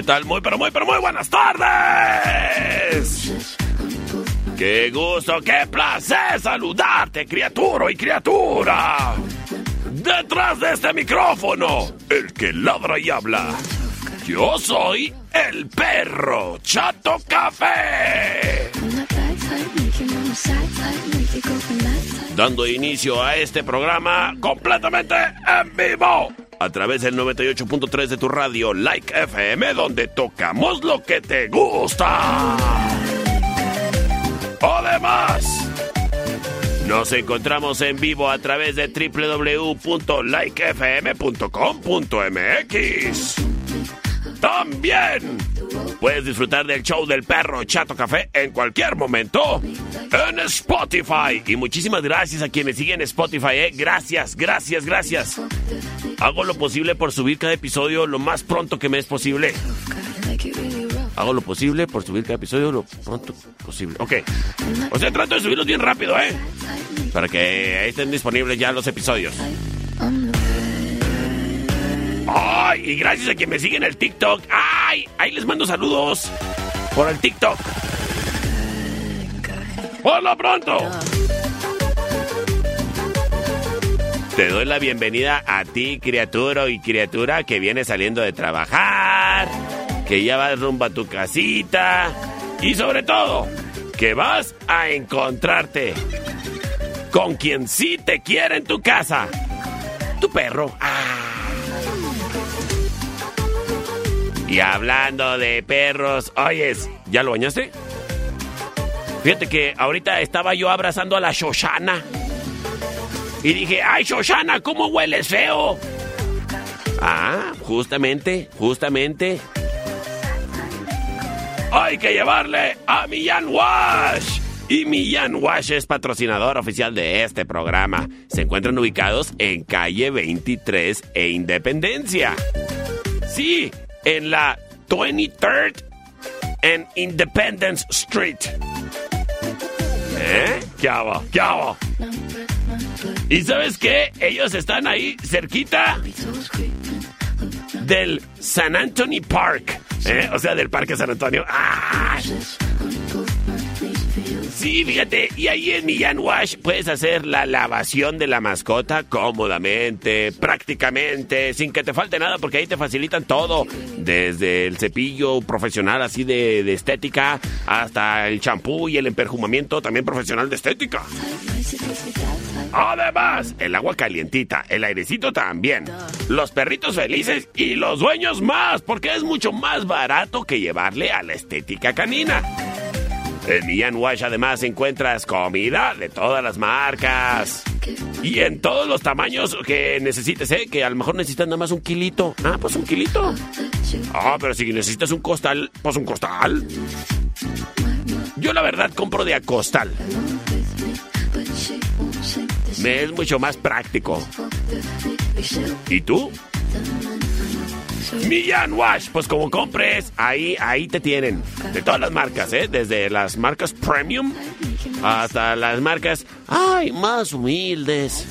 ¿Qué tal? Muy, pero muy, pero muy buenas tardes. Qué gusto, qué placer saludarte, criatura y criatura. Detrás de este micrófono, el que ladra y habla. Yo soy el perro Chato Café. Dando inicio a este programa completamente en vivo. A través del 98.3 de tu radio Like FM, donde tocamos lo que te gusta. Además, nos encontramos en vivo a través de www.likefm.com.mx. También puedes disfrutar del show del perro Chato Café en cualquier momento en Spotify. Y muchísimas gracias a quienes siguen Spotify. ¿eh? Gracias, gracias, gracias. Hago lo posible por subir cada episodio lo más pronto que me es posible. Hago lo posible por subir cada episodio lo pronto posible. Ok. O sea, trato de subirlos bien rápido, ¿eh? Para que estén disponibles ya los episodios. Y gracias a quien me sigue en el TikTok. ¡Ay! Ahí les mando saludos por el TikTok. ¡Por lo pronto! Te doy la bienvenida a ti, criatura y criatura que viene saliendo de trabajar, que ya vas rumbo a tu casita y sobre todo, que vas a encontrarte con quien sí te quiere en tu casa. Tu perro. Ah. Y hablando de perros, oyes, ¿ya lo bañaste? Fíjate que ahorita estaba yo abrazando a la Shoshana. Y dije, ay Shoshana, ¿cómo hueles feo? Ah, justamente, justamente. Hay que llevarle a Millán Wash. Y Millán Wash es patrocinador oficial de este programa. Se encuentran ubicados en calle 23 e Independencia. Sí, en la 23rd and Independence Street. ¿Eh? ¿Qué hago? ¿Qué hago? ¿Y sabes qué? Ellos están ahí cerquita del San Antonio Park. ¿eh? O sea, del Parque San Antonio. ¡Ah! Sí, fíjate, y ahí en Millán Wash puedes hacer la lavación de la mascota cómodamente, prácticamente, sin que te falte nada, porque ahí te facilitan todo, desde el cepillo profesional así de, de estética, hasta el champú y el emperjumamiento también profesional de estética. Además, el agua calientita, el airecito también, los perritos felices y los dueños más, porque es mucho más barato que llevarle a la estética canina. En Millán Wash además encuentras comida de todas las marcas. Y en todos los tamaños que necesites, ¿eh? Que a lo mejor necesitas nada más un kilito. Ah, pues un kilito. Ah, pero si necesitas un costal, pues un costal. Yo la verdad compro de a costal. Me es mucho más práctico. ¿Y tú? Millán Wash, pues como compres, ahí, ahí te tienen. De todas las marcas, ¿eh? Desde las marcas premium hasta las marcas, ay, más humildes.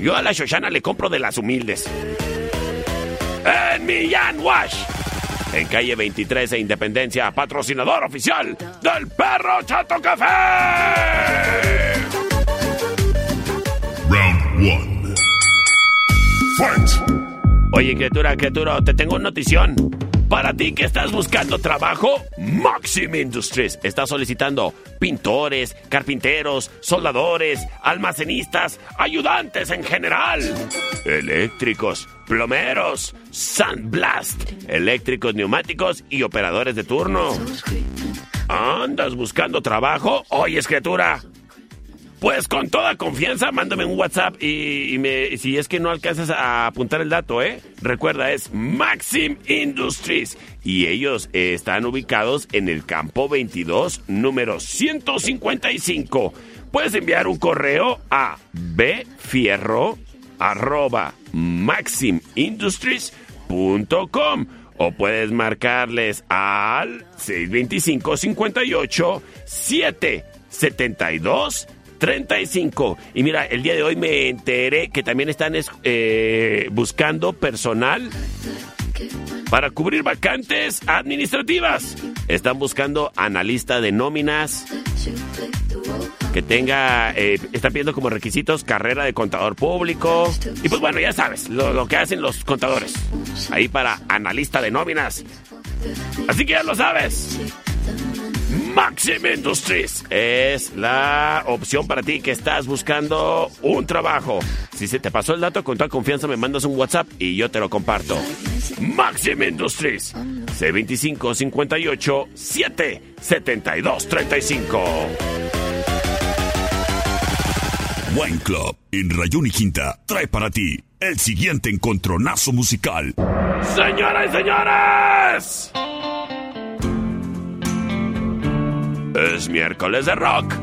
Yo a la Shoshana le compro de las humildes. En Millán Wash. En calle 23 de Independencia, patrocinador oficial del Perro Chato Café. Oye, criatura, criatura, te tengo una notición. Para ti que estás buscando trabajo, Maxim Industries está solicitando pintores, carpinteros, soldadores, almacenistas, ayudantes en general, eléctricos, plomeros, sandblast, eléctricos neumáticos y operadores de turno. ¿Andas buscando trabajo? Oye, criatura, pues con toda confianza, mándame un WhatsApp y, si es que no alcanzas a apuntar el dato, ¿eh? Recuerda, es Maxim Industries. Y ellos eh, están ubicados en el campo 22, número 155. Puedes enviar un correo a bfierro o puedes marcarles al 625 58 772 35. Y mira, el día de hoy me enteré que también están eh, buscando personal para cubrir vacantes administrativas. Están buscando analista de nóminas que tenga, eh, están pidiendo como requisitos carrera de contador público. Y pues bueno, ya sabes, lo, lo que hacen los contadores. Ahí para analista de nóminas. Así que ya lo sabes. Maxim Industries es la opción para ti que estás buscando un trabajo. Si se te pasó el dato, con toda confianza me mandas un WhatsApp y yo te lo comparto. Maxim Industries, C25 58 7 72 35. Wine Club en Rayón y Quinta trae para ti el siguiente encontronazo musical. Señoras y señores, es miércoles de rock.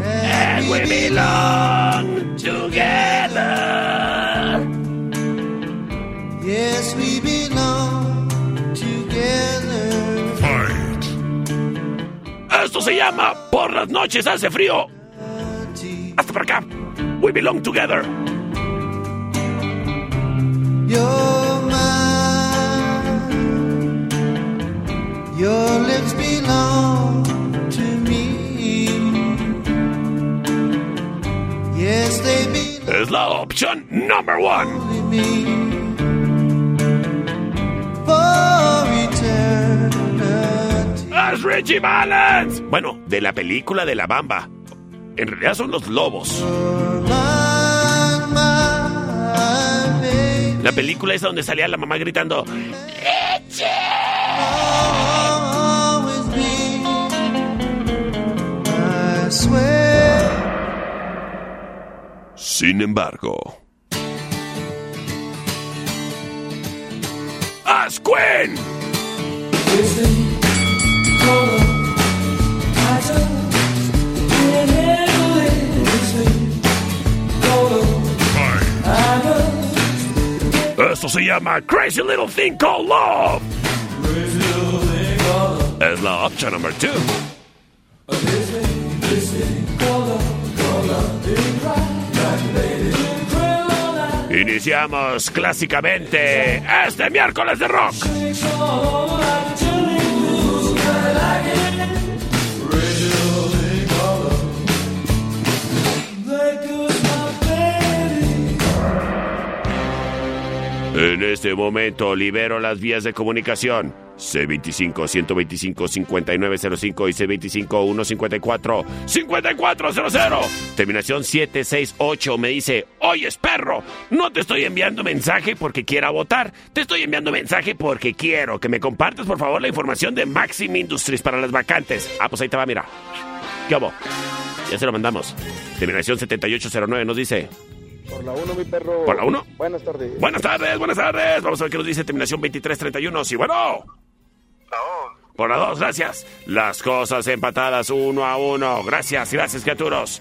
And we belong together. Yes, we belong together. Fight. Esto se llama Por las noches hace frío. Hasta por acá. We belong together. You're Your lips belong to me. Yes, they belong Es la opción number one. Es Richie Valens. Bueno, de la película de la Bamba. En realidad son los lobos. La película es donde salía la mamá gritando. Sin embargo. ¡As Queen! Esto se llama Crazy Little Thing Called Love. Es la opción number two. Iniciamos clásicamente este miércoles de rock. En este momento libero las vías de comunicación. C25-125-5905 y C25-154-5400. Terminación 768 me dice, oye, perro, no te estoy enviando mensaje porque quiera votar. Te estoy enviando mensaje porque quiero que me compartas, por favor, la información de Maxim Industries para las vacantes. Ah, pues ahí te va, mira. ¿Qué hago? Ya se lo mandamos. Terminación 7809 nos dice, Por la 1, mi perro. ¿Por la uno? Buenas tardes. buenas tardes, buenas tardes. Vamos a ver qué nos dice terminación 2331. Sí, bueno. Por la dos, gracias. Las cosas empatadas uno a uno. Gracias, gracias, criaturos.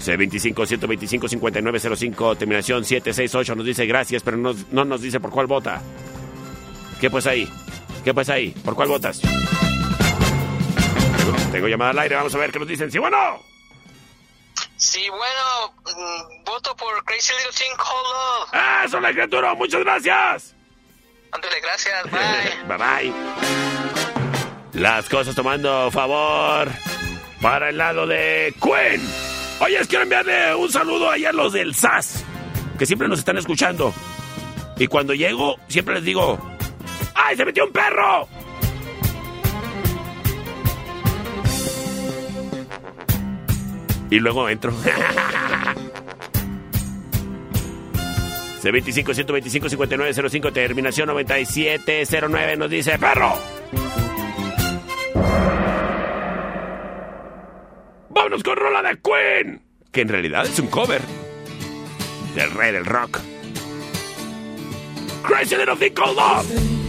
C25-125-5905, terminación 768 nos dice gracias, pero no, no nos dice por cuál vota. ¿Qué pues ahí? ¿Qué pues ahí? ¿Por cuál votas? Tengo llamada al aire, vamos a ver qué nos dicen. ¡Sí, bueno! Sí, bueno, mm, voto por Crazy Little Thing Called Love. ¡Eso, la criatura! ¡Muchas gracias! Ándale, gracias, bye. bye bye. Las cosas tomando favor para el lado de Queen. Oye, quiero enviarle un saludo allá a los del SAS, que siempre nos están escuchando. Y cuando llego, siempre les digo, ¡ay, se metió un perro! Y luego entro. C25 125 5905 terminación 9709 nos dice perro. Vámonos con rola de Queen, que en realidad es un cover del rey del rock. Crazy Little Thing Called Love.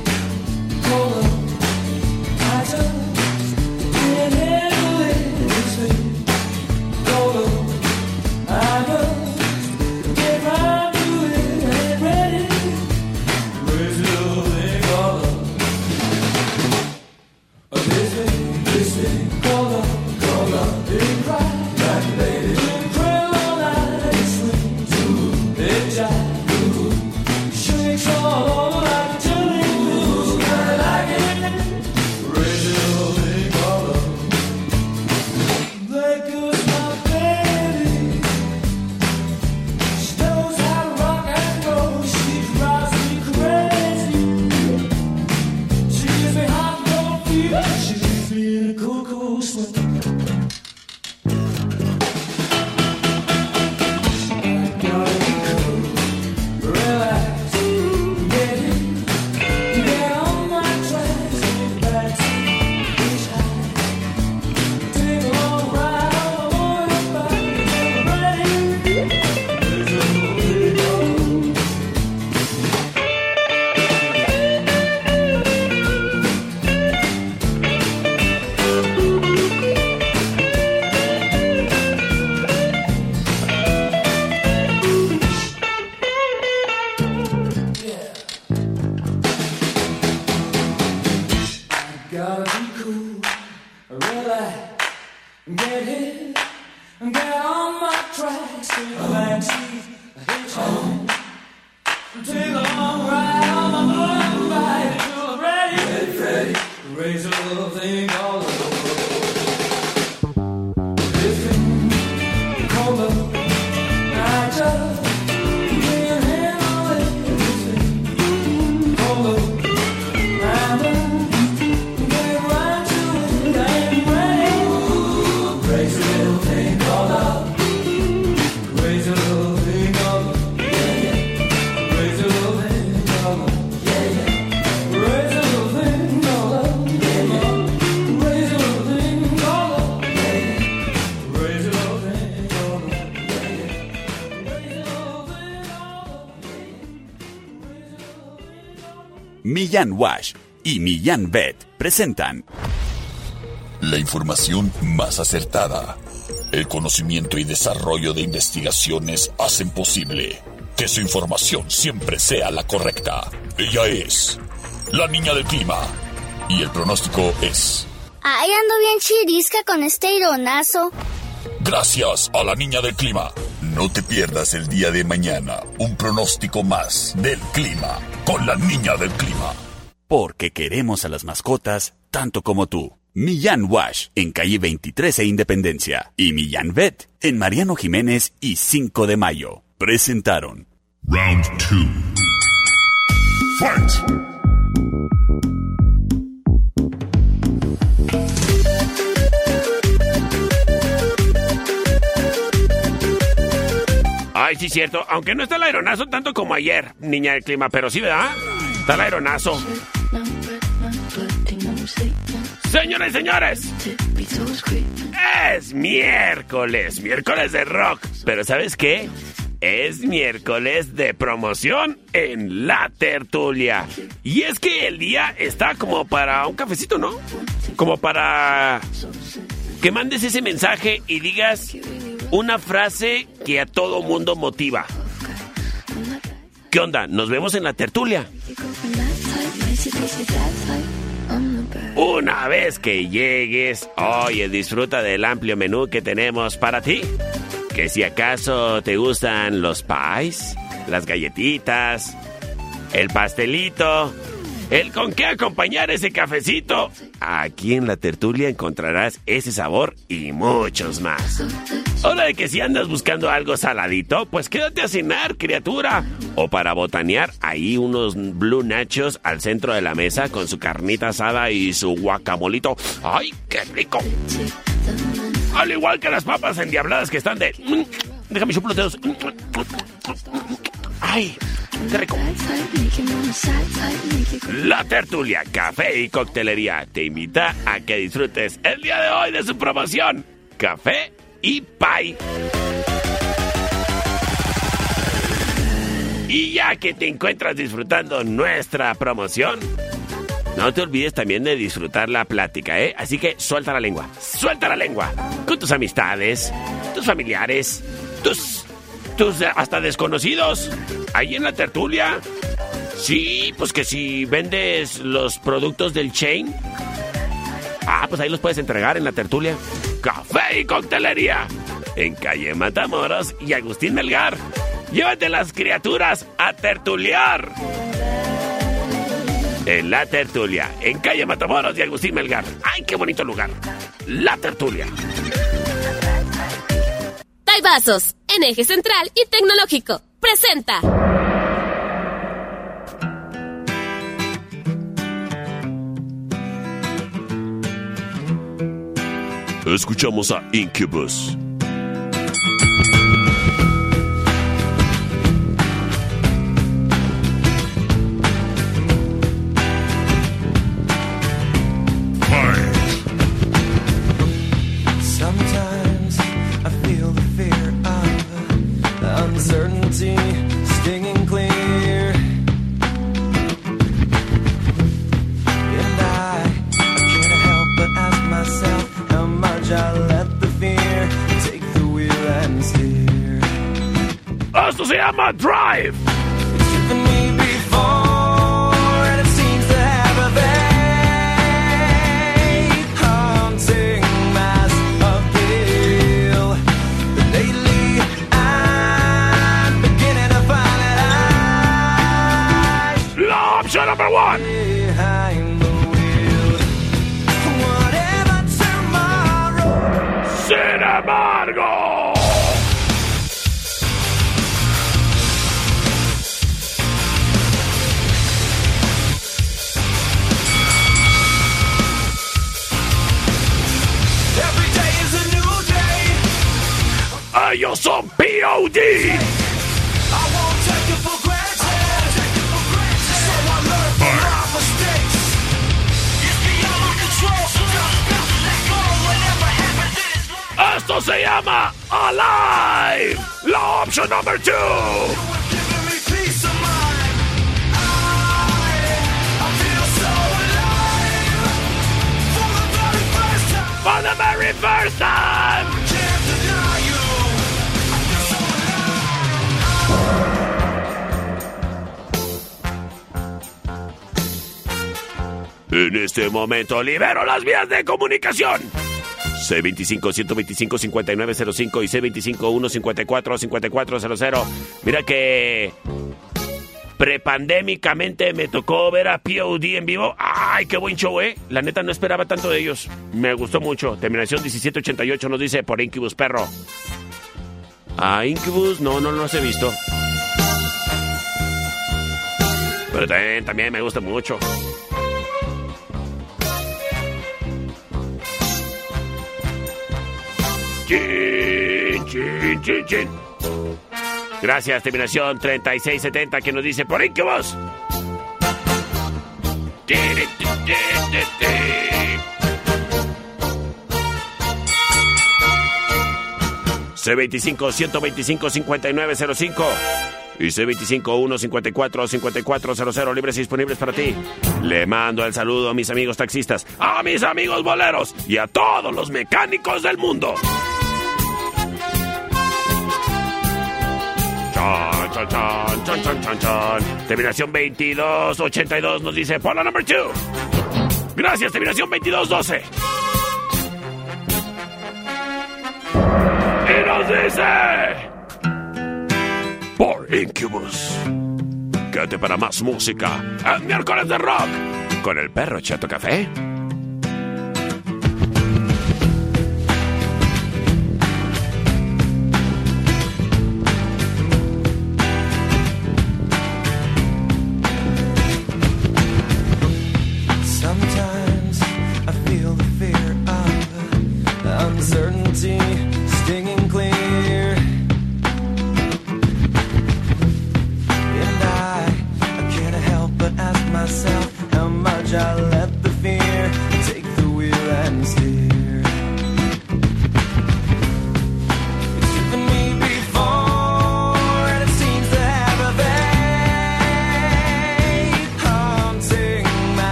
Millán Wash y Millán Vet presentan la información más acertada. El conocimiento y desarrollo de investigaciones hacen posible que su información siempre sea la correcta. Ella es la niña del clima y el pronóstico es... Ay, ando bien chirisca con este ironazo. Gracias a la niña del clima. No te pierdas el día de mañana un pronóstico más del clima con la niña del clima. Porque queremos a las mascotas tanto como tú. Millán Wash en calle 23 e Independencia y Millán Vet en Mariano Jiménez y 5 de Mayo. Presentaron Round 2. Fight. Ay, sí, cierto. Aunque no está el aeronazo tanto como ayer, niña del clima, pero sí, ¿verdad? Está el aeronazo. Señores y señores, es miércoles, miércoles de rock. Pero ¿sabes qué? es miércoles de promoción en La Tertulia. Y es que el día está como para un cafecito, ¿no? Como para que mandes ese mensaje y digas una frase que a todo mundo motiva. ¿Qué onda? Nos vemos en la tertulia. Una vez que llegues, oye, disfruta del amplio menú que tenemos para ti. Que si acaso te gustan los pies, las galletitas, el pastelito, el con qué acompañar ese cafecito. Aquí en la tertulia encontrarás ese sabor y muchos más. Hora de que si andas buscando algo saladito, pues quédate a cenar, criatura. O para botanear, ahí unos blue nachos al centro de la mesa con su carnita asada y su guacamolito. ¡Ay, qué rico! Al igual que las papas endiabladas que están de... Déjame chupar los dedos. ¡Ay! ¡Qué rico! La tertulia, café y coctelería te invita a que disfrutes el día de hoy de su promoción. Café y pie. Y ya que te encuentras disfrutando nuestra promoción, no te olvides también de disfrutar la plática, ¿eh? Así que suelta la lengua, suelta la lengua. Con tus amistades, tus familiares, tus, hasta desconocidos. Ahí en la tertulia. Sí, pues que si vendes los productos del chain. Ah, pues ahí los puedes entregar en la tertulia. Café y coctelería. En calle Matamoros y Agustín Melgar. Llévate las criaturas a tertuliar. En La Tertulia, en calle Matamoros y Agustín Melgar. ¡Ay, qué bonito lugar! La Tertulia. Vasos, en eje central y tecnológico. Presenta. Escuchamos a Incubus. Momento libero las vías de comunicación. C25-125-5905 y C25-154-5400. Mira que prepandémicamente me tocó ver a POD en vivo. ¡Ay, qué buen show, eh! La neta no esperaba tanto de ellos. Me gustó mucho. Terminación 1788 nos dice por Incubus Perro. A Incubus, no, no los he visto. Pero también, también me gusta mucho. Chin, chin, chin, chin. Gracias, terminación 3670, que nos dice por ahí vos. C25-125-5905 y C25-154-5400 libres y disponibles para ti. Le mando el saludo a mis amigos taxistas, a mis amigos boleros y a todos los mecánicos del mundo. Chan, chan, chan, chan, chan, chan, chan. Terminación 2282 nos dice Pola number 2. Gracias, terminación 2212. Y nos dice. Por Incubus. Quédate para más música. El miércoles de rock. Con el perro Chato Café.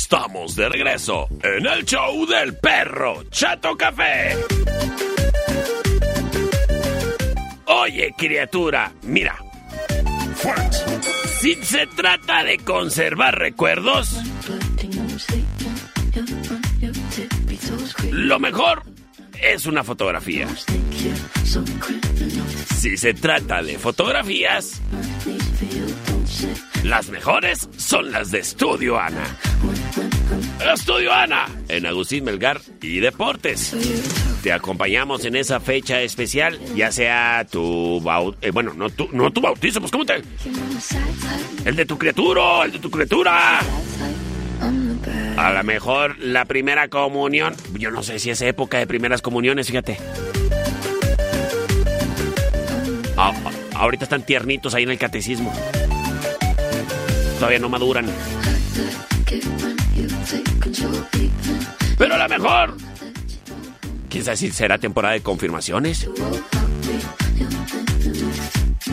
Estamos de regreso en el show del perro Chato Café. Oye, criatura, mira. Si se trata de conservar recuerdos, lo mejor es una fotografía. Si se trata de fotografías, las mejores son las de Estudio Ana. Estudio Ana, en Agustín Melgar y Deportes. Te acompañamos en esa fecha especial, ya sea tu bau- eh, bueno, no tu, no tu bautizo, pues ¿cómo te? El de tu criatura, el de tu criatura. A lo mejor la primera comunión. Yo no sé si es época de primeras comuniones, fíjate. Ah, ah, ahorita están tiernitos ahí en el catecismo. Todavía no maduran. Pero a lo mejor. ¿Quién sabe si será temporada de confirmaciones?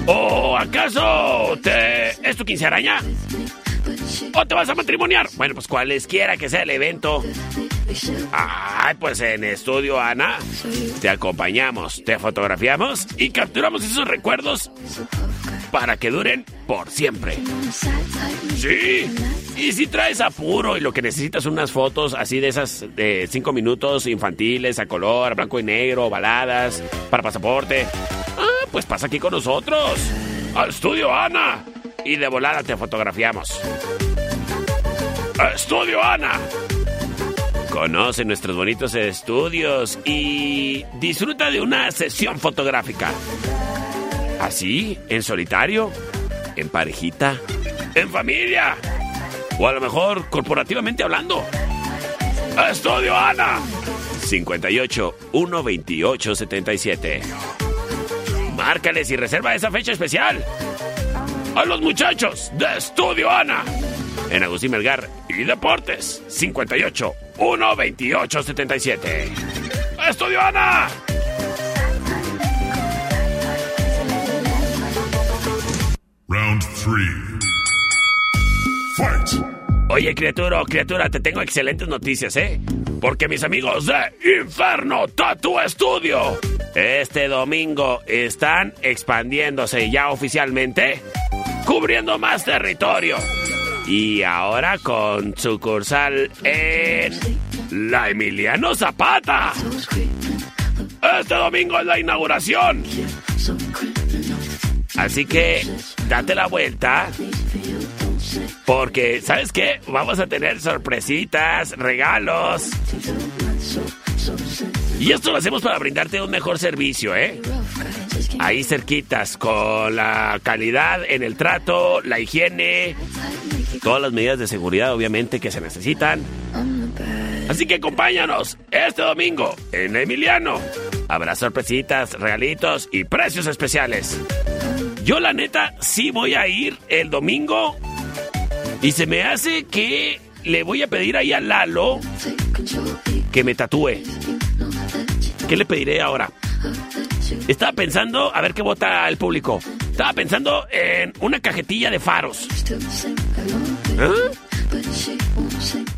¿O acaso te... es tu quincearaña? ¿O te vas a matrimoniar? Bueno, pues cualesquiera que sea el evento. Ay, pues en Estudio Ana te acompañamos, te fotografiamos y capturamos esos recuerdos para que duren por siempre. Sí, y si traes apuro y lo que necesitas son unas fotos así de esas de cinco minutos infantiles, a color, blanco y negro, baladas, para pasaporte, ah, pues pasa aquí con nosotros, al Estudio Ana, y de volada te fotografiamos. Estudio Ana. Conoce nuestros bonitos estudios y disfruta de una sesión fotográfica. Así, en solitario, en parejita, en familia o a lo mejor corporativamente hablando. Estudio Ana. 58 128 77. Márcales y reserva esa fecha especial. A los muchachos de Estudio Ana. En Agustín Melgar y Deportes. 58 128 77. Estudio Ana. Fight. Oye, criatura, criatura, te tengo excelentes noticias, ¿eh? Porque mis amigos de Inferno Tattoo Studio este domingo están expandiéndose ya oficialmente, cubriendo más territorio. Y ahora con sucursal en la Emiliano Zapata. Este domingo es la inauguración. Así que date la vuelta. Porque, ¿sabes qué? Vamos a tener sorpresitas, regalos. Y esto lo hacemos para brindarte un mejor servicio, ¿eh? Ahí cerquitas, con la calidad en el trato, la higiene, todas las medidas de seguridad, obviamente, que se necesitan. Así que acompáñanos este domingo en Emiliano. Habrá sorpresitas, regalitos y precios especiales. Yo, la neta, sí voy a ir el domingo. Y se me hace que le voy a pedir ahí a Lalo que me tatúe. ¿Qué le pediré ahora? Estaba pensando, a ver qué vota el público. Estaba pensando en una cajetilla de faros. ¿Eh?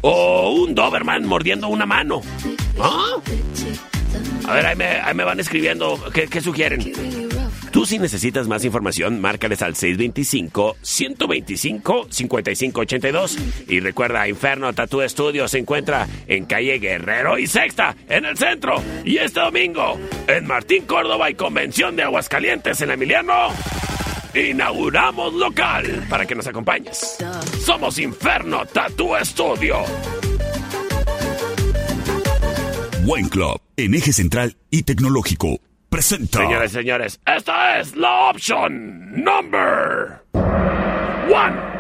O un Doberman mordiendo una mano. ¿Ah? A ver, ahí me, ahí me van escribiendo. ¿Qué, qué sugieren? Tú si necesitas más información, márcales al 625-125-5582. Y recuerda, Inferno Tattoo Studio se encuentra en calle Guerrero y Sexta, en el centro. Y este domingo, en Martín Córdoba y Convención de Aguascalientes en Emiliano, inauguramos local para que nos acompañes. Somos Inferno Tattoo Studio. Buen Club, en eje central y tecnológico. Presenta. Señores señores, esta es la opción number one.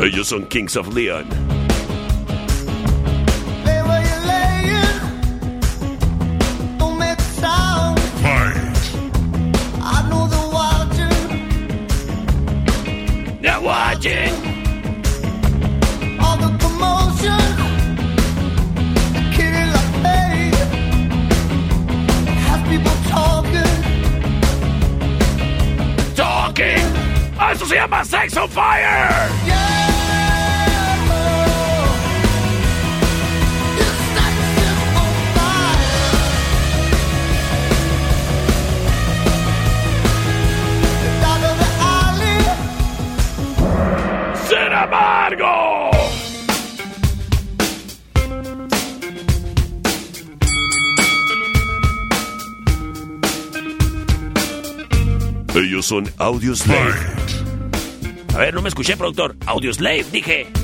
Ellos son Kings of Leon. Son Audioslave. A ver, no me escuché, productor. Audioslave, dije.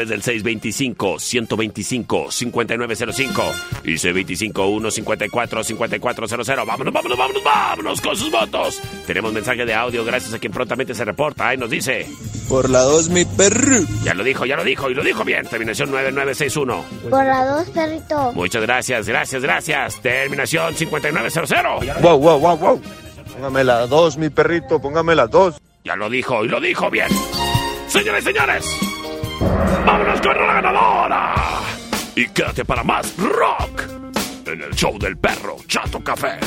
Través del 625-125-5905 y C25-154-5400. Vámonos, vámonos, vámonos, vámonos con sus votos. Tenemos mensaje de audio gracias a quien prontamente se reporta y nos dice... Por la 2, mi perro. Ya lo dijo, ya lo dijo y lo dijo bien. Terminación 9961. Por la dos, perrito. Muchas gracias, gracias, gracias. Terminación 5900. Wow, wow, wow, wow. Póngame la dos, mi perrito, póngame la dos. Ya lo dijo y lo dijo bien. Señores señores, vámonos con la ganadora. Y quédate para más rock en el show del perro Chato Café.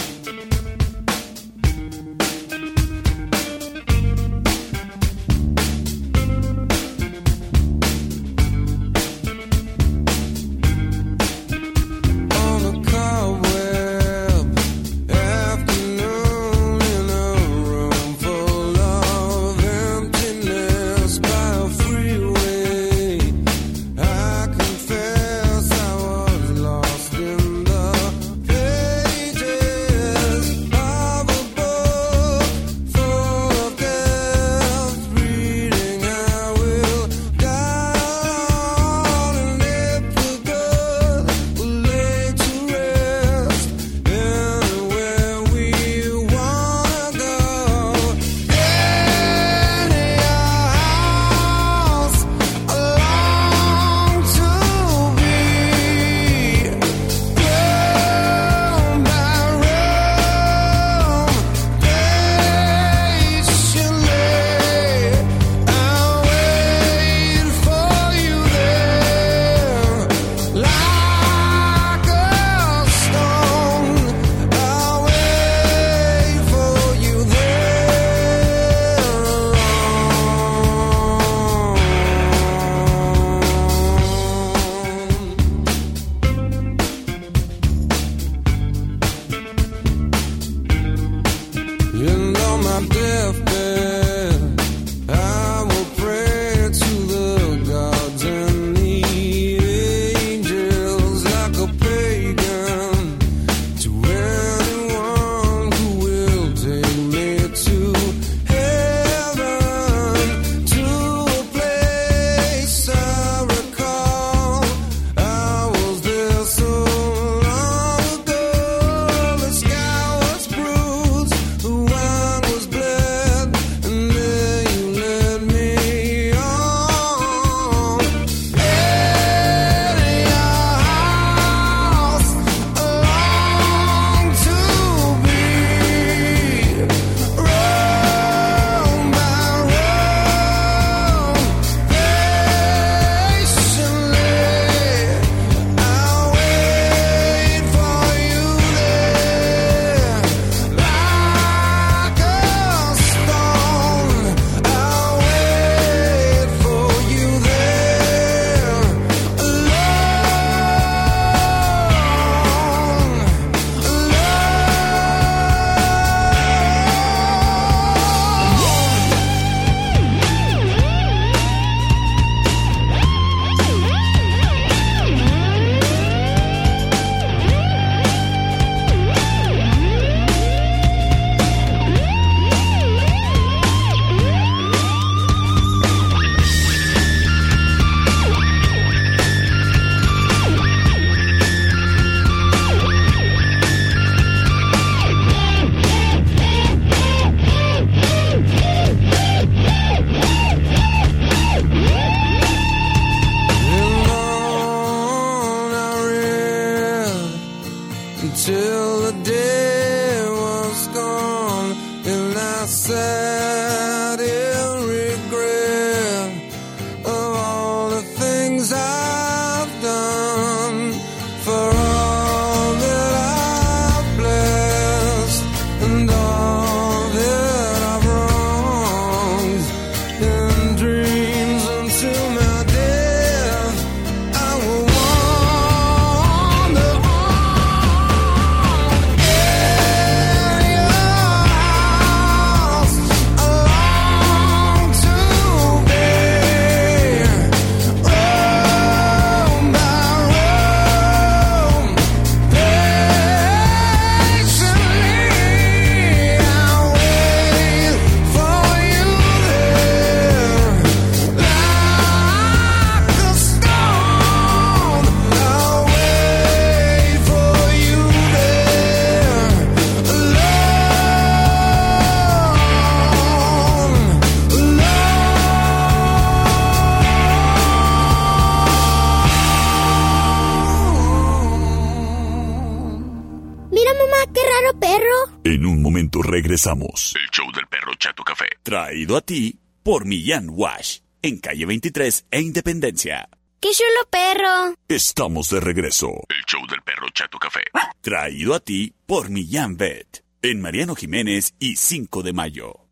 Regresamos. El show del perro Chato Café. Traído a ti por Millán Wash. En calle 23 e Independencia. ¡Qué chulo perro! Estamos de regreso. El show del perro Chato Café. Traído a ti por Millán Vet. En Mariano Jiménez y 5 de mayo.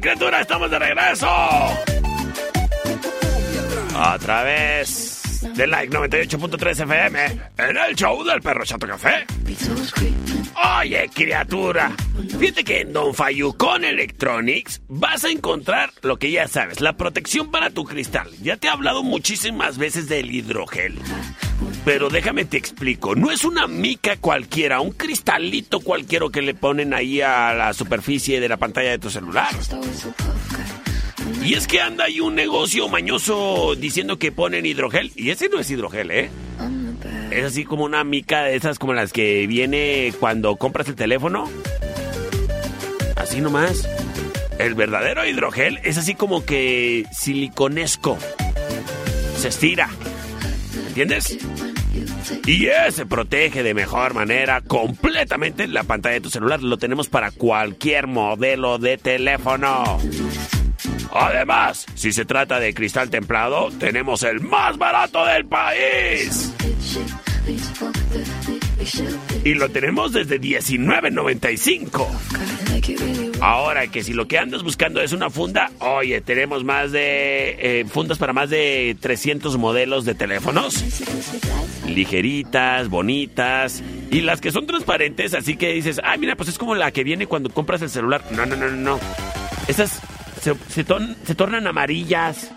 Criatura, estamos de regreso. A través de Like 98.3 FM en el show del perro Chato Café. Oye, criatura, fíjate que en Don Fayucón Electronics vas a encontrar lo que ya sabes, la protección para tu cristal. Ya te he hablado muchísimas veces del hidrogel. Pero déjame te explico, no es una mica cualquiera, un cristalito cualquiera que le ponen ahí a la superficie de la pantalla de tu celular. Y es que anda ahí un negocio mañoso diciendo que ponen hidrogel, y ese no es hidrogel, ¿eh? Es así como una mica de esas como las que viene cuando compras el teléfono. Así nomás. El verdadero hidrogel es así como que siliconesco. Se estira. ¿Entiendes? Y ese protege de mejor manera completamente la pantalla de tu celular. Lo tenemos para cualquier modelo de teléfono. Además, si se trata de cristal templado, tenemos el más barato del país. Y lo tenemos desde $19.95. Ahora que si lo que andas buscando es una funda, oye, tenemos más de eh, fundas para más de 300 modelos de teléfonos. Ligeritas, bonitas. Y las que son transparentes, así que dices, ah, mira, pues es como la que viene cuando compras el celular. No, no, no, no, no. Esas se, se tornan amarillas.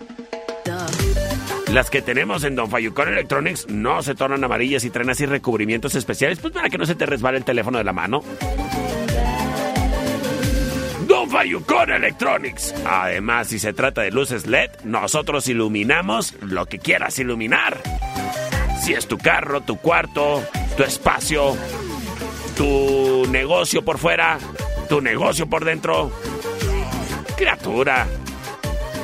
Las que tenemos en Don Fayucón Electronics no se tornan amarillas y traen así recubrimientos especiales, pues para que no se te resbale el teléfono de la mano. Don Fayucón Electronics. Además, si se trata de luces LED, nosotros iluminamos lo que quieras iluminar. Si es tu carro, tu cuarto, tu espacio, tu negocio por fuera, tu negocio por dentro. Criatura.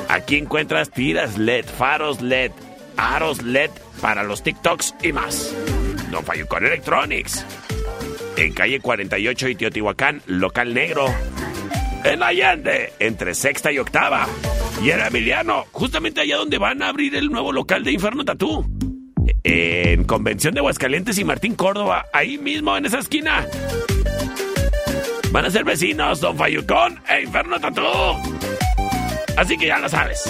Aquí encuentras tiras LED, faros LED, aros LED para los TikToks y más. Don Fayucón Electronics. En calle 48 y Teotihuacán, local negro. En Allende, entre sexta y octava. Y en Emiliano, justamente allá donde van a abrir el nuevo local de Inferno Tatú. En Convención de Aguascalientes y Martín Córdoba, ahí mismo en esa esquina. Van a ser vecinos Don Fayucón e Inferno Tatú. Así que ya lo sabes.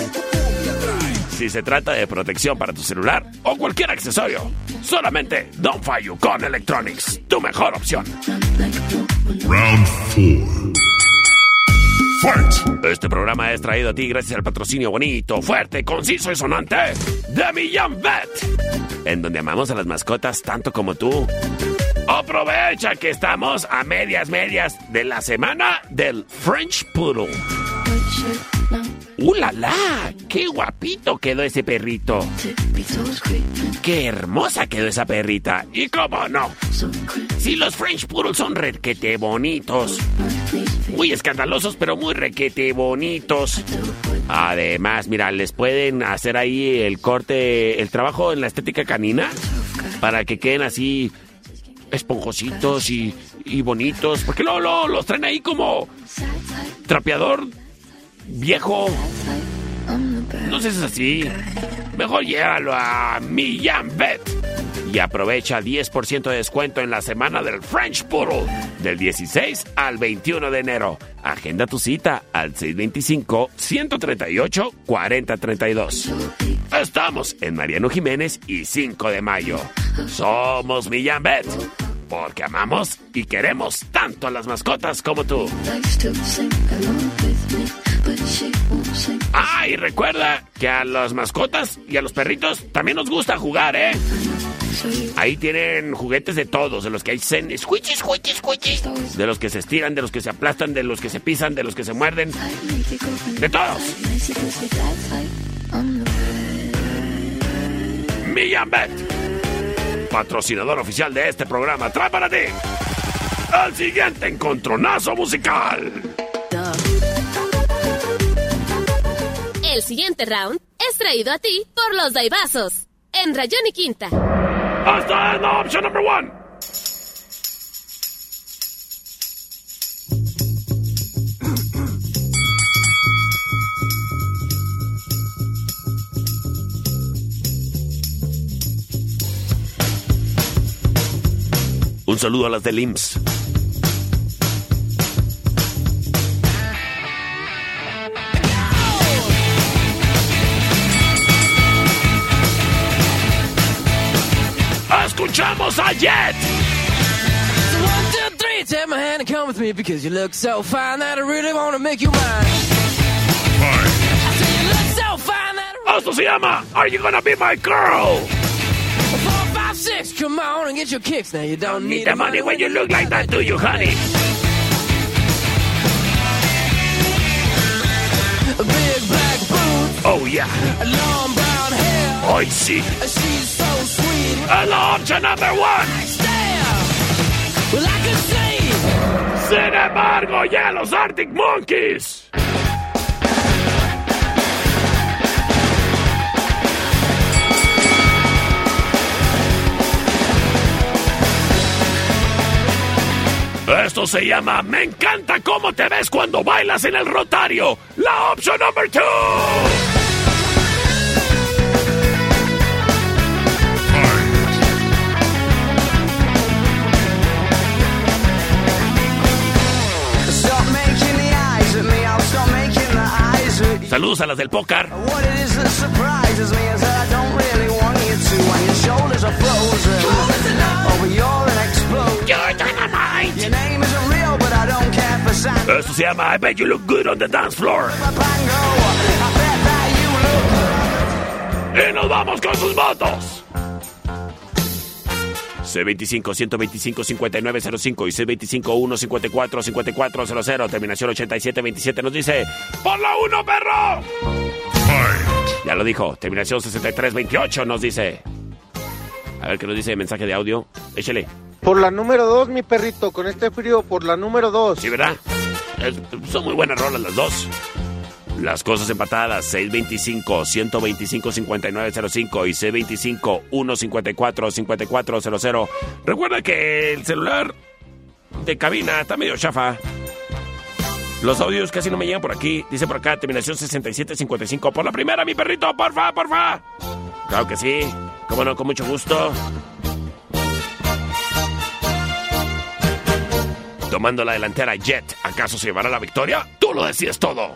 Si se trata de protección para tu celular o cualquier accesorio, solamente Don Fayucón Electronics, tu mejor opción. Round 4. Fight! Este programa es traído a ti gracias al patrocinio bonito, fuerte, conciso y sonante de Millán Vet, en donde amamos a las mascotas tanto como tú. Aprovecha que estamos a medias medias de la semana del French Poodle. ¡Uh, la! ¡Qué guapito quedó ese perrito! ¡Qué hermosa quedó esa perrita! ¿Y cómo no? Si los French Poodle son requete bonitos. Muy escandalosos, pero muy requete bonitos. Además, mira, les pueden hacer ahí el corte, el trabajo en la estética canina para que queden así esponjositos y, y bonitos. Porque luego, luego los traen ahí como trapeador viejo. No sé si es así. Mejor llévalo a Millán Vet. Y aprovecha 10% de descuento en la semana del French Poodle. Del 16 al 21 de enero. Agenda tu cita al 625-138-4032. Estamos en Mariano Jiménez y 5 de mayo. Somos Millán Vet. Porque amamos y queremos tanto a las mascotas como tú. Ah, y recuerda que a las mascotas y a los perritos también nos gusta jugar, ¿eh? Ahí tienen juguetes de todos, de los que hay zen, squishy, squishy, squishy, de los que se estiran, de los que se aplastan, de los que se pisan, de los que se muerden, de todos. Millán Bet, patrocinador oficial de este programa, trae para ti el siguiente encontronazo musical. El siguiente round es traído a ti por los Daibazos. En Rayón y Quinta. Hasta la opción number one. Un saludo a las del IMSS. ¡Escuchamos a Jet! So one, two, three, take my hand and come with me because you look so fine that I really want to make you mine. I say you look so fine that I Esto se llama Are You Gonna Be My Girl? Four, five, six, come on and get your kicks. Now you don't need, Need the money when you look like that, do you, honey? Big black boots, Oh, yeah. long brown hair. Hoy sí. She's so sweet. La opción number one. Well, I can see. Sin embargo, ya los Arctic Monkeys. Esto se llama Me encanta cómo te ves cuando bailas en el rotario. La opción number two. Stop making the eyes at me. I'll stop making the eyes at you. Saludos a las del póker. Esto se llama I bet you look good on the dance floor. Y nos vamos con sus votos. C25-125-5905 y C25-154-5400, terminación 8727 nos dice, ¡Por la 1, perro! Ya lo dijo, terminación 6328 nos dice. A ver qué nos dice mensaje de audio. Échale. Por la número dos, mi perrito, con este frío, por la número dos. Sí, ¿verdad? Es- son muy buenas rolas las dos. Las cosas empatadas, 625-125-5905 y C25-154-5400. Recuerda que el celular de cabina está medio chafa. Los audios casi no me llegan por aquí. Dice por acá, terminación 6755. Por la primera, mi perrito, porfa, porfa. Claro que sí. Cómo no, con mucho gusto. Tomando la delantera Jet, ¿acaso se llevará la victoria? Tú lo decides todo.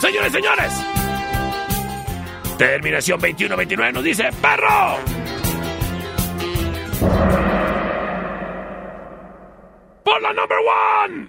Señores, señores. Terminación 21-29 nos dice ¡Perro! Por la number one.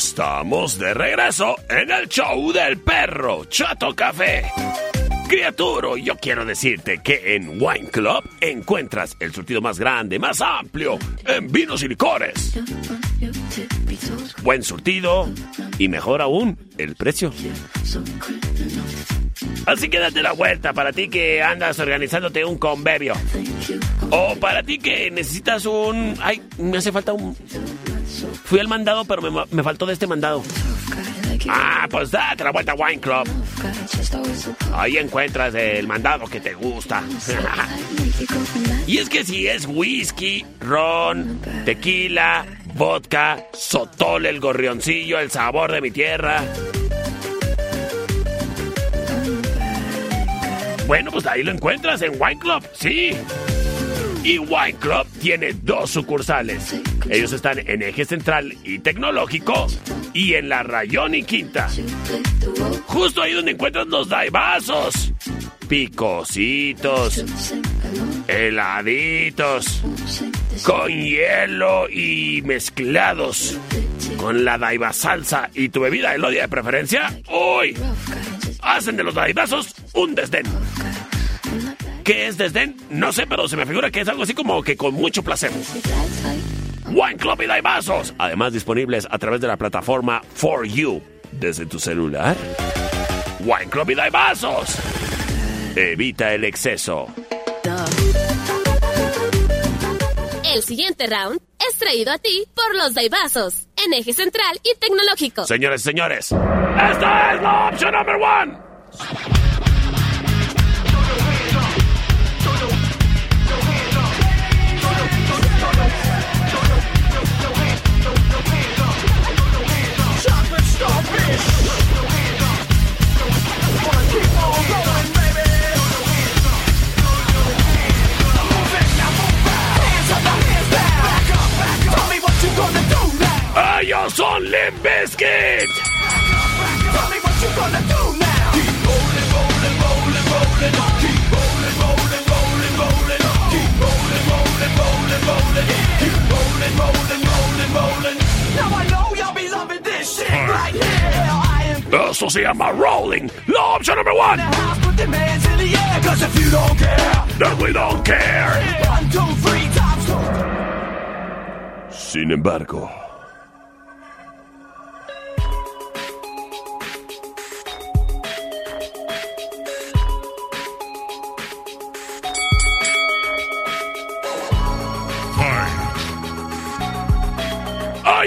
Estamos de regreso en el show del perro Chato Café. Criatura, yo quiero decirte que en Wine Club encuentras el surtido más grande, más amplio en vinos y licores. Buen surtido y mejor aún, el precio. Así que date la vuelta para ti que andas organizándote un convivio. O para ti que necesitas un... Ay, me hace falta un... Fui al mandado, pero me, me faltó de este mandado. Ah, pues date la vuelta a Wine Club. Ahí encuentras el mandado que te gusta. y es que si es whisky, ron, tequila, vodka, sotol, el gorrioncillo, el sabor de mi tierra. Bueno, pues ahí lo encuentras en Wine Club, sí. Y Wine Club tiene dos sucursales. Ellos están en Eje Central y Tecnológico y en la Rayón y Quinta. Justo ahí donde encuentras los daibazos. Picositos. Heladitos. Con hielo y mezclados. Con la daiba salsa y tu bebida elodia de preferencia. ¡Uy! Hacen de los daibazos un desdén. ¿Qué es desdén? No sé, pero se me figura que es algo así como que con mucho placer. Wine Club y Daibazos. Además disponibles a través de la plataforma For You desde tu celular. Wine Club y Daibazos. Evita el exceso. El siguiente round es traído a ti por los Daibazos, en eje central y tecnológico. Señores y señores, esta es la opción number one. ellos son Limp Bizkit. Esto se llama Rolling. Opción número uno. Sin embargo.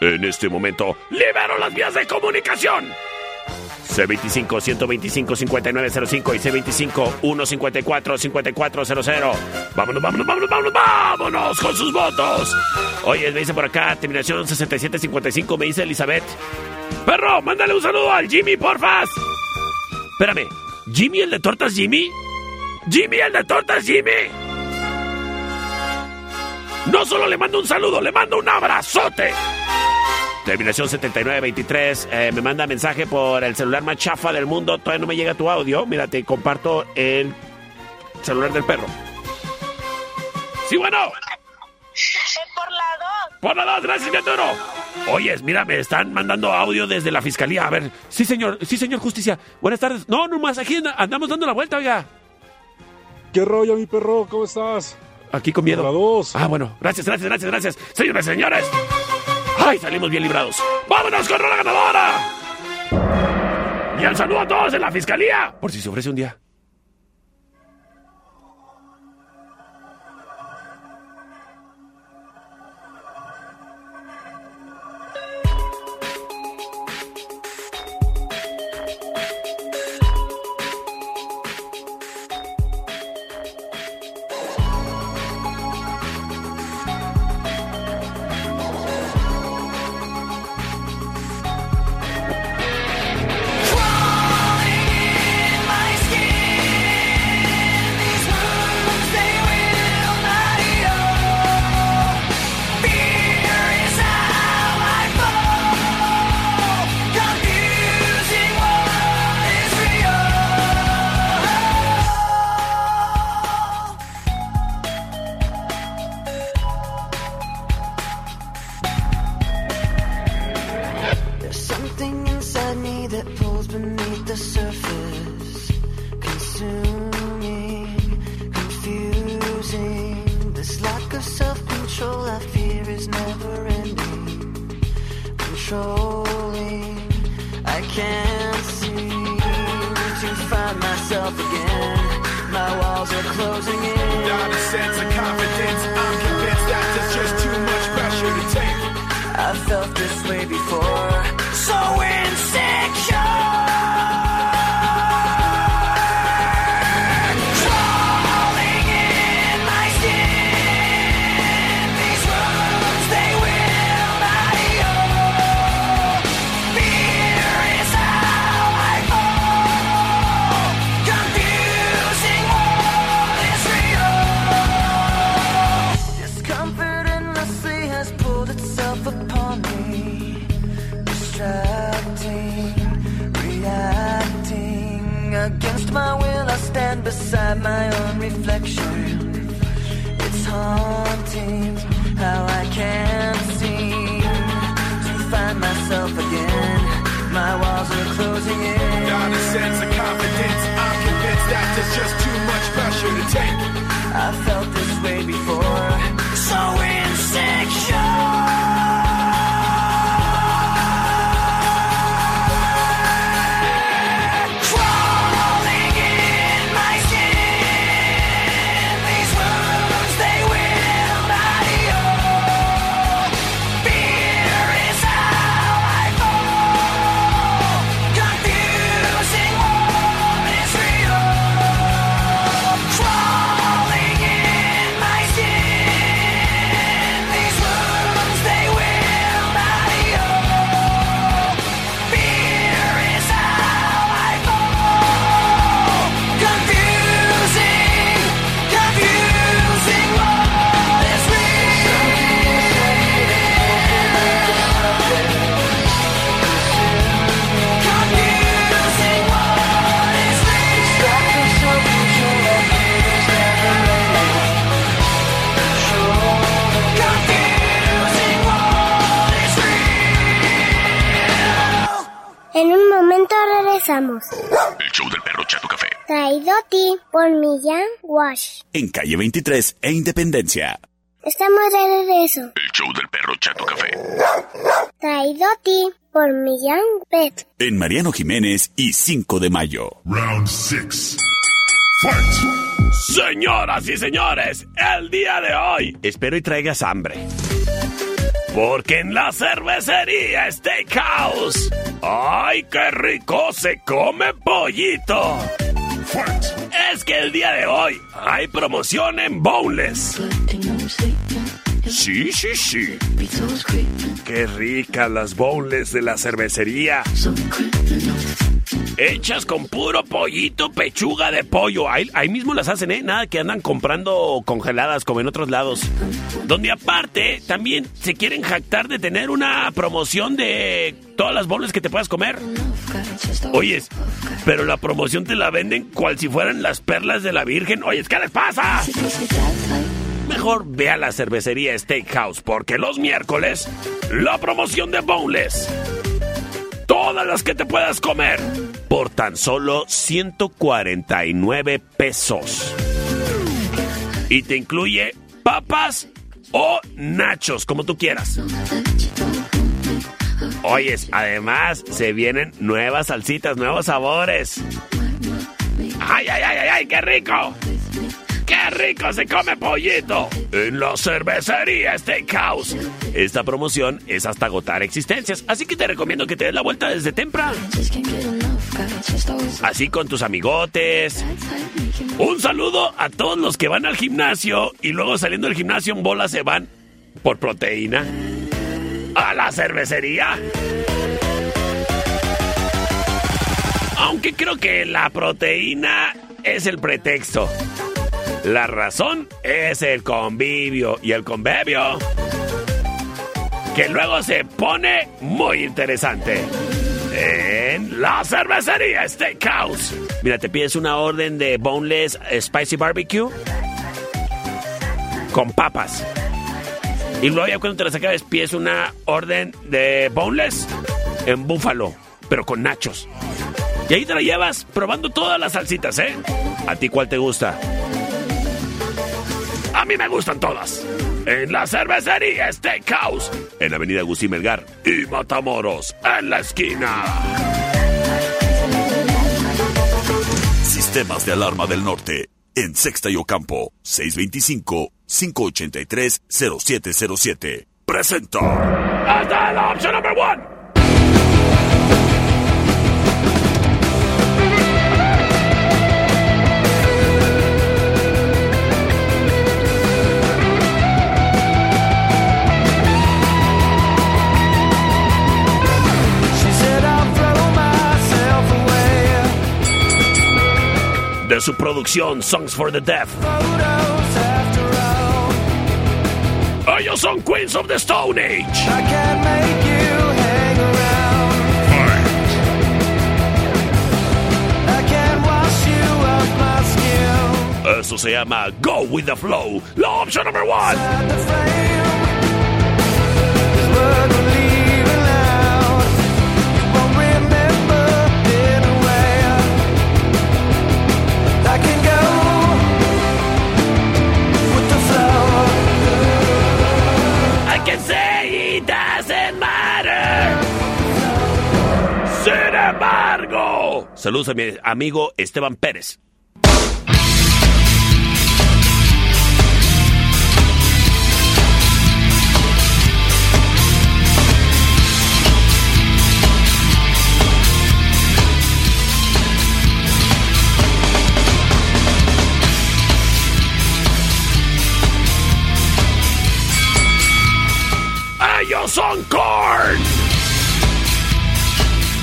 En este momento, libero las vías de comunicación. C25-125-5905 y C25-154-5400. Vámonos, vámonos, vámonos, vámonos, vámonos con sus votos. Oye, me dice por acá, terminación 6755, me dice Elizabeth. Perro, mándale un saludo al Jimmy, porfas. Espérame, ¿Jimmy el de tortas Jimmy? ¿Jimmy el de tortas Jimmy? No solo le mando un saludo, le mando un abrazote. Terminación 7923 eh, me manda mensaje por el celular más chafa del mundo. Todavía no me llega tu audio. Mira, te comparto el celular del perro. Sí, bueno. por la 2. Por la dos, gracias, mi Arturo. Oyes, mira, me están mandando audio desde la fiscalía. A ver, sí, señor, sí, señor justicia. Buenas tardes. No, nomás aquí and- andamos dando la vuelta, oiga. ¿Qué rollo, mi perro? ¿Cómo estás? Aquí con miedo. Dos. Ah, bueno, gracias, gracias, gracias, gracias. Señoras y señores. ¡Ay, salimos bien librados! ¡Vámonos con la ganadora! Y el saludo a todos en la fiscalía. Por si se ofrece un día. En calle 23 e Independencia. Estamos de regreso. El show del perro Chato Café. Traído a ti por Millán Pet. En Mariano Jiménez y 5 de mayo. Round 6. Fight! Señoras y señores, el día de hoy espero y traigas hambre. Porque en la cervecería Steakhouse, ¡ay, qué rico se come pollito! Es que el día de hoy hay promoción en Boneless. Sí, sí, sí. Qué ricas las Boneless de la cervecería. Hechas con puro pollito, pechuga de pollo. Ahí, ahí mismo las hacen, ¿eh? Nada que andan comprando congeladas como en otros lados. Donde aparte también se quieren jactar de tener una promoción de todas las bolas que te puedas comer. Oyes, pero la promoción te la venden cual si fueran las perlas de la Virgen. Oyes, ¿qué les pasa? Mejor ve a la cervecería Steakhouse porque los miércoles la promoción de Boneless. Todas las que te puedas comer por tan solo 149 pesos. Y te incluye papas o nachos, como tú quieras. Oyes, además se vienen nuevas salsitas, nuevos sabores. ¡Ay, ay, ay, ay, ay! ¡Qué rico! ¡Qué rico se come pollito! En la cervecería Steakhouse. Esta promoción es hasta agotar existencias, así que te recomiendo que te des la vuelta desde temprano. Así con tus amigotes. Un saludo a todos los que van al gimnasio y luego saliendo del gimnasio en bola se van por proteína. A la cervecería. Aunque creo que la proteína es el pretexto. La razón es el convivio y el convivio. Que luego se pone muy interesante. En la cervecería Steakhouse. Mira, te pides una orden de boneless spicy barbecue con papas. Y luego ya cuando te las acabes pides una orden de boneless en búfalo, pero con nachos. Y ahí te la llevas probando todas las salsitas, ¿eh? ¿A ti cuál te gusta? A mí me gustan todas. En la cervecería Steakhouse, en Avenida Agustín Melgar y Matamoros, en la esquina. Sistemas de alarma del norte. En Sexta y Ocampo. 625-583-0707. Presenta. ¡Hasta la opción number one! Songs for the Deaf. Photos after all. Ellos son Queens of the Stone Age. I can't make you hang around. I can't wash you off my skin. Eso se llama Go with the Flow. La opción number one. Saludos a mi amigo Esteban Pérez. Ellos son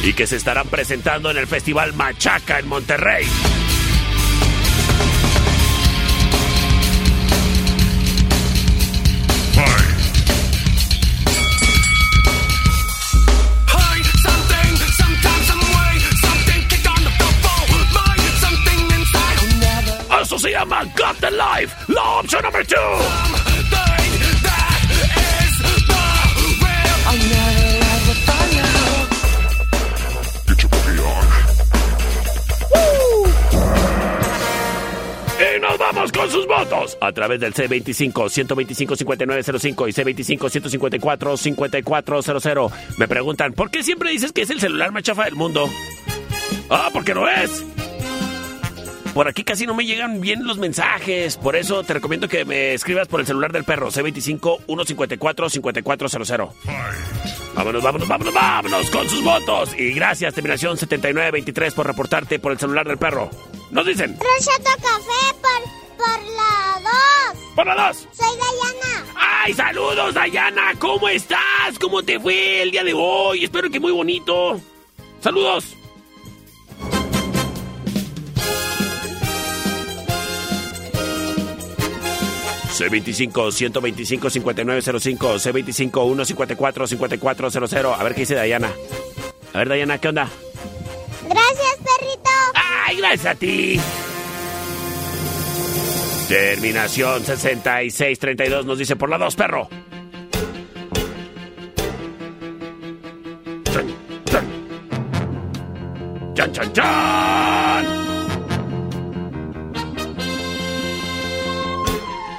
y que se estarán presentando en el Festival Machaca en Monterrey. Eso se llama Got the Life, la opción número 2. ¡Vamos con sus votos! A través del C25-125-5905 y C25-154-5400. Me preguntan, ¿por qué siempre dices que es el celular más chafa del mundo? ¡Ah, porque no es! Por aquí casi no me llegan bien los mensajes. Por eso te recomiendo que me escribas por el celular del perro. C25-154-5400. Vámonos, vámonos, vámonos, vámonos con sus votos. Y gracias, terminación 7923, por reportarte por el celular del perro. Nos dicen. Rochato Café por, por la 2. ¡Por la 2! Soy Dayana. ¡Ay, saludos, Dayana! ¿Cómo estás? ¿Cómo te fue el día de hoy? Espero que muy bonito. ¡Saludos! C25-125-5905, C25-154-5400. A ver qué dice Dayana. A ver, Dayana, ¿qué onda? Gracias, perrito. ¡Ay, gracias a ti! Terminación 6632 nos dice por la 2, perro. ¡Chan, chan! ¡Chan, chan, chan!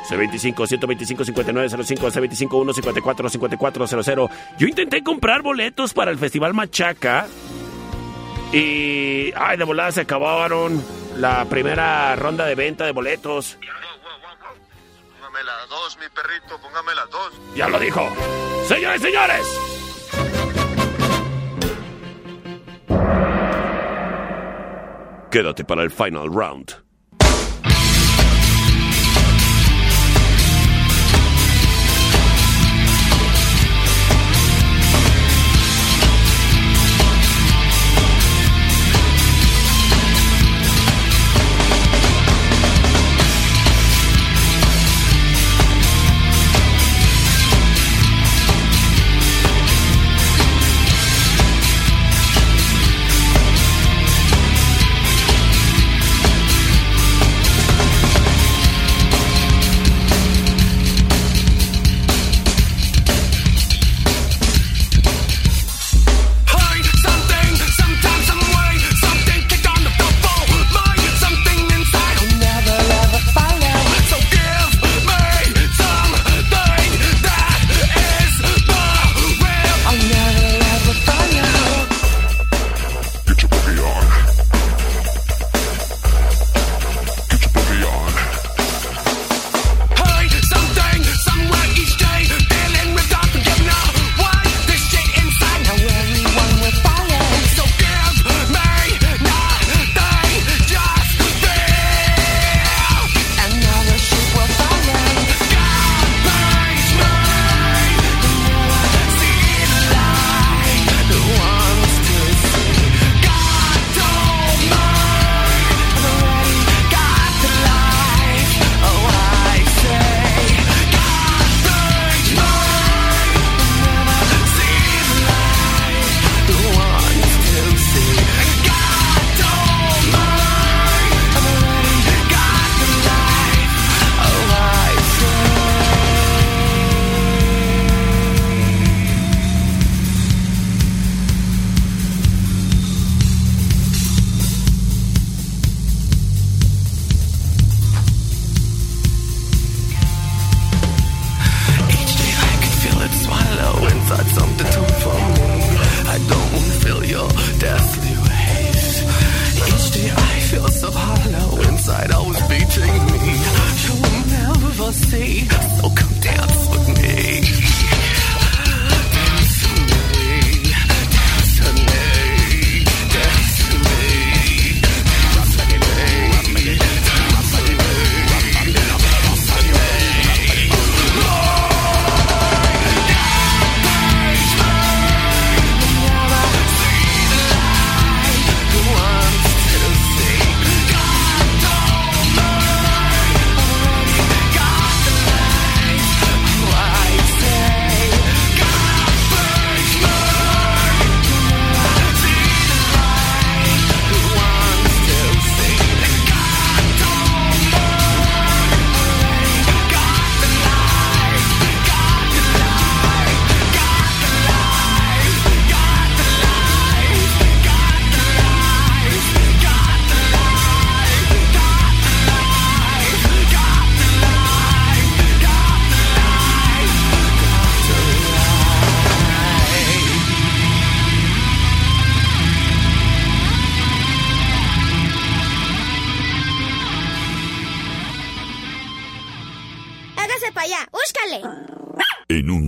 C25 125 5905 C25 154 5400. Yo intenté comprar boletos para el Festival Machaca y ay, de volada se acabaron la primera ronda de venta de boletos. Póngame las dos, mi perrito, póngame las dos. Ya lo dijo. Señores, señores. Quédate para el final round.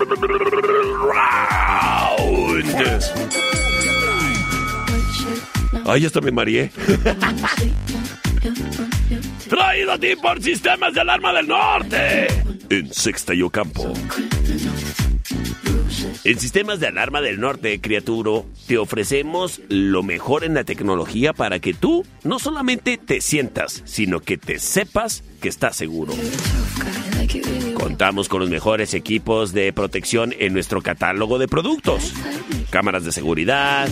Round. Ay, hasta me mareé. Traído a ti por Sistemas de Alarma del Norte. En Sexta y Ocampo. En Sistemas de Alarma del Norte, criatura, te ofrecemos lo mejor en la tecnología para que tú no solamente te sientas, sino que te sepas que estás seguro. Contamos con los mejores equipos de protección en nuestro catálogo de productos. Cámaras de seguridad,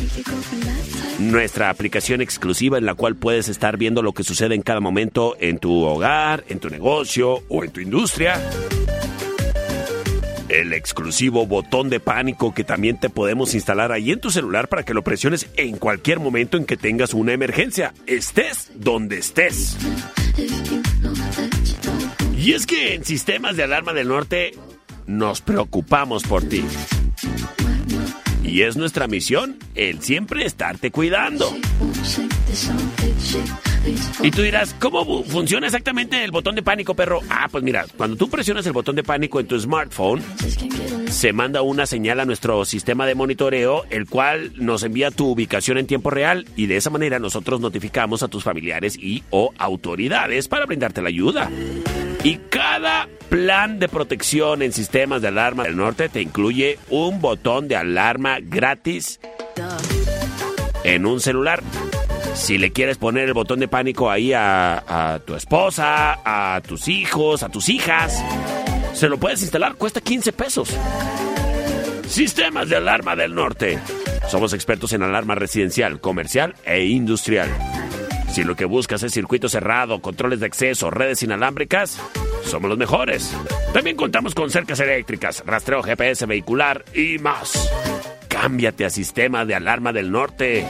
nuestra aplicación exclusiva en la cual puedes estar viendo lo que sucede en cada momento en tu hogar, en tu negocio o en tu industria. El exclusivo botón de pánico que también te podemos instalar ahí en tu celular para que lo presiones en cualquier momento en que tengas una emergencia, estés donde estés. Y es que en Sistemas de Alarma del Norte nos preocupamos por ti. Y es nuestra misión el siempre estarte cuidando. Y tú dirás, ¿cómo funciona exactamente el botón de pánico, perro? Ah, pues mira, cuando tú presionas el botón de pánico en tu smartphone, se manda una señal a nuestro sistema de monitoreo, el cual nos envía tu ubicación en tiempo real y de esa manera nosotros notificamos a tus familiares y o autoridades para brindarte la ayuda. Y cada plan de protección en sistemas de alarma del norte te incluye un botón de alarma gratis en un celular. Si le quieres poner el botón de pánico ahí a, tu esposa, a tus hijos, a tus hijas, se lo puedes instalar, cuesta 15 pesos. Sistemas de alarma del norte. Somos expertos en alarma residencial, comercial e industrial. Si lo que buscas es circuito cerrado, controles de acceso, redes inalámbricas, somos los mejores. También contamos con cercas eléctricas, rastreo GPS vehicular y más. Cámbiate a Sistema de Alarma del Norte.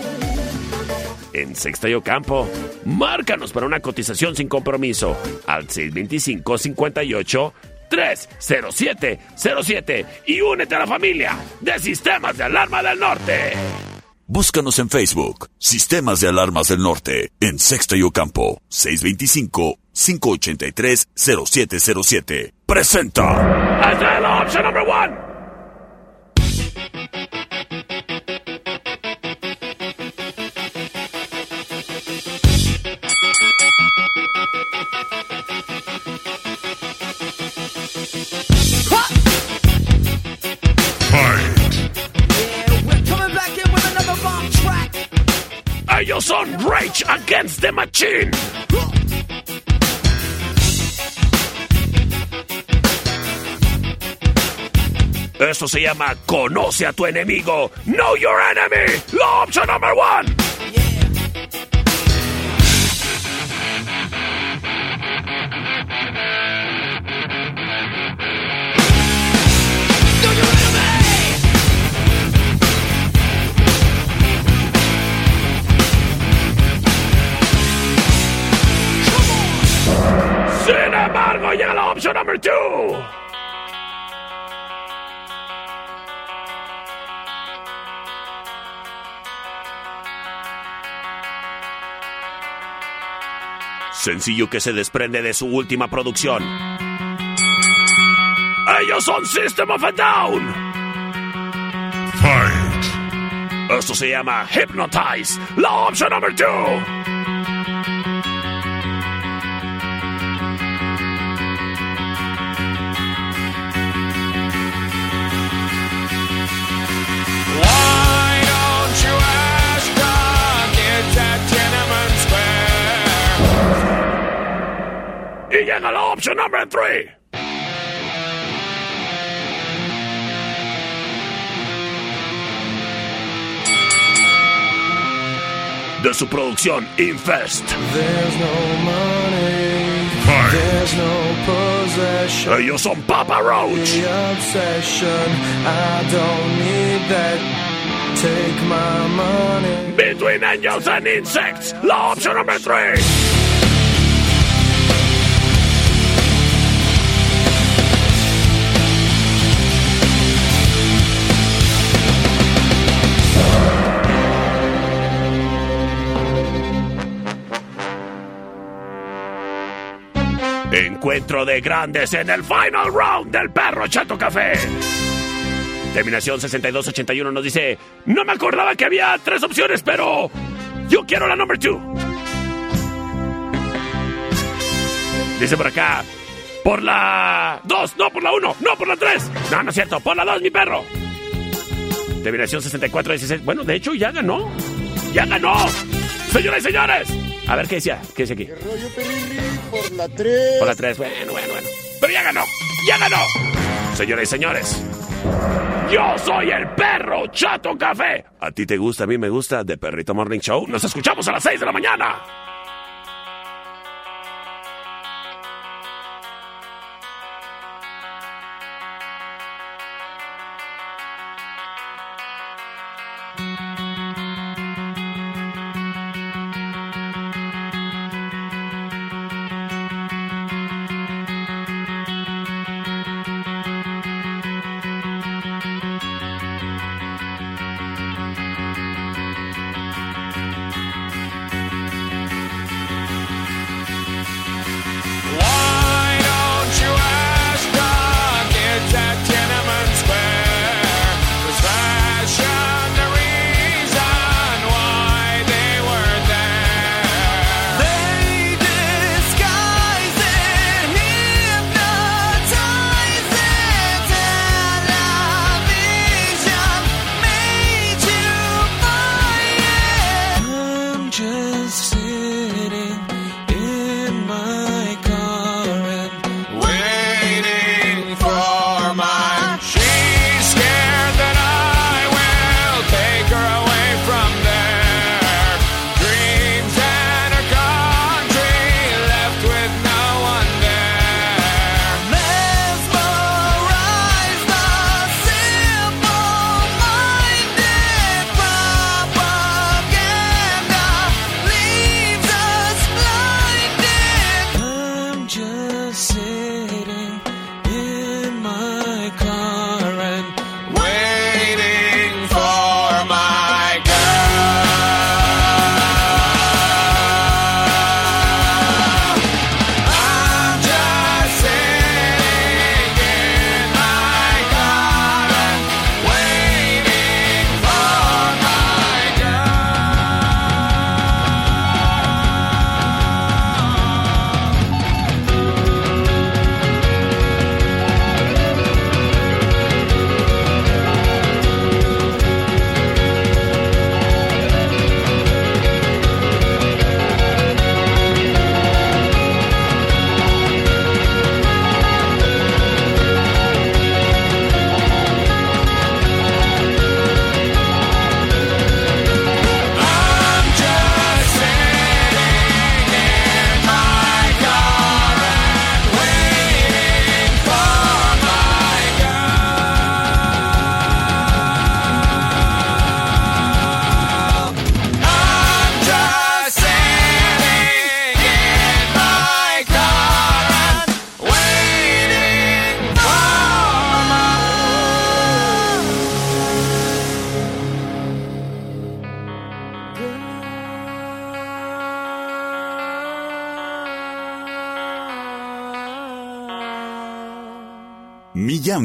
En Sexta y Ocampo, márcanos para una cotización sin compromiso al 625-58 30707 y únete a la familia de Sistemas de Alarma del Norte. Búscanos en Facebook, Sistemas de Alarmas del Norte, en Sexta y Ocampo, 625-583-0707. Presenta. Option number one. Ellos son Rage Against the Machine. Esto se llama Conoce a tu enemigo. Know your enemy. La opción number one. Opción number two. Sencillo que se desprende de su última producción. Ellos son System of a Down. Fight. Esto se llama Hypnotize. La opción number two. Square. Y llega la opción number three. De su producción Infest. There's no money. There's no possession. Ellos son Papa Roach. The obsession, I don't need that. Take my money. Between Angels and Insects, la opción número 3. Encuentro de grandes en el final round del perro Chato Café. Terminación 6281 nos dice, no me acordaba que había tres opciones, pero yo quiero la number two. Dice por acá, por la dos, no por la uno, no por la tres. No, no es cierto, por la dos, mi perro. Terminación 6416, bueno, de hecho ya ganó. Ya ganó. Señoras y señores. A ver, ¿qué decía? ¿Qué dice aquí? Rollo por la 3. Por la 3, bueno, bueno, bueno. Pero ya ganó, ya ganó. Señoras y señores, yo soy el perro Chato Café. ¿A ti te gusta, a mí me gusta? De Perrito Morning Show. Nos escuchamos a las 6 de la mañana.